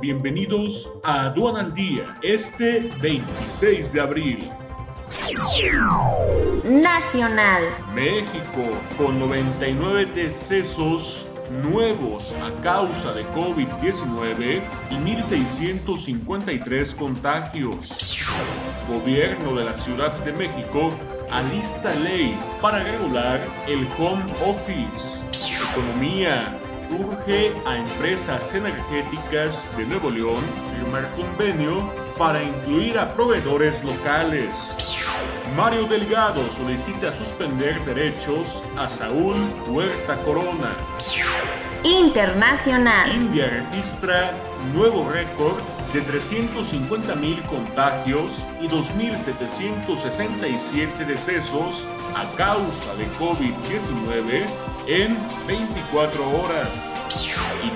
Bienvenidos a Aduana al Día, este 26 de abril. Nacional. México, con 99 decesos nuevos a causa de COVID-19 y 1.653 contagios. Gobierno de la Ciudad de México alista ley para regular el home office. Economía urge a empresas energéticas de Nuevo León firmar convenio para incluir a proveedores locales. Mario Delgado solicita suspender derechos a Saúl Huerta Corona. Internacional. India registra nuevo récord de 350.000 contagios y 2.767 decesos a causa de COVID-19 en 24 horas.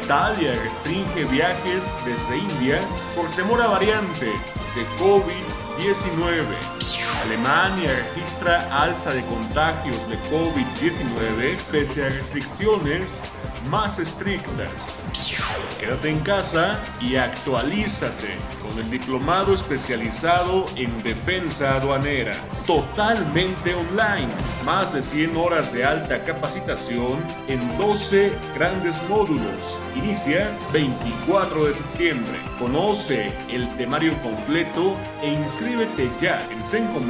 Italia restringe viajes desde India por temor a variante de COVID-19. Alemania registra alza de contagios de COVID-19 pese a restricciones más estrictas. Quédate en casa y actualízate con el diplomado especializado en defensa aduanera, totalmente online. Más de 100 horas de alta capacitación en 12 grandes módulos. Inicia 24 de septiembre. Conoce el temario completo e inscríbete ya en sencomex.com.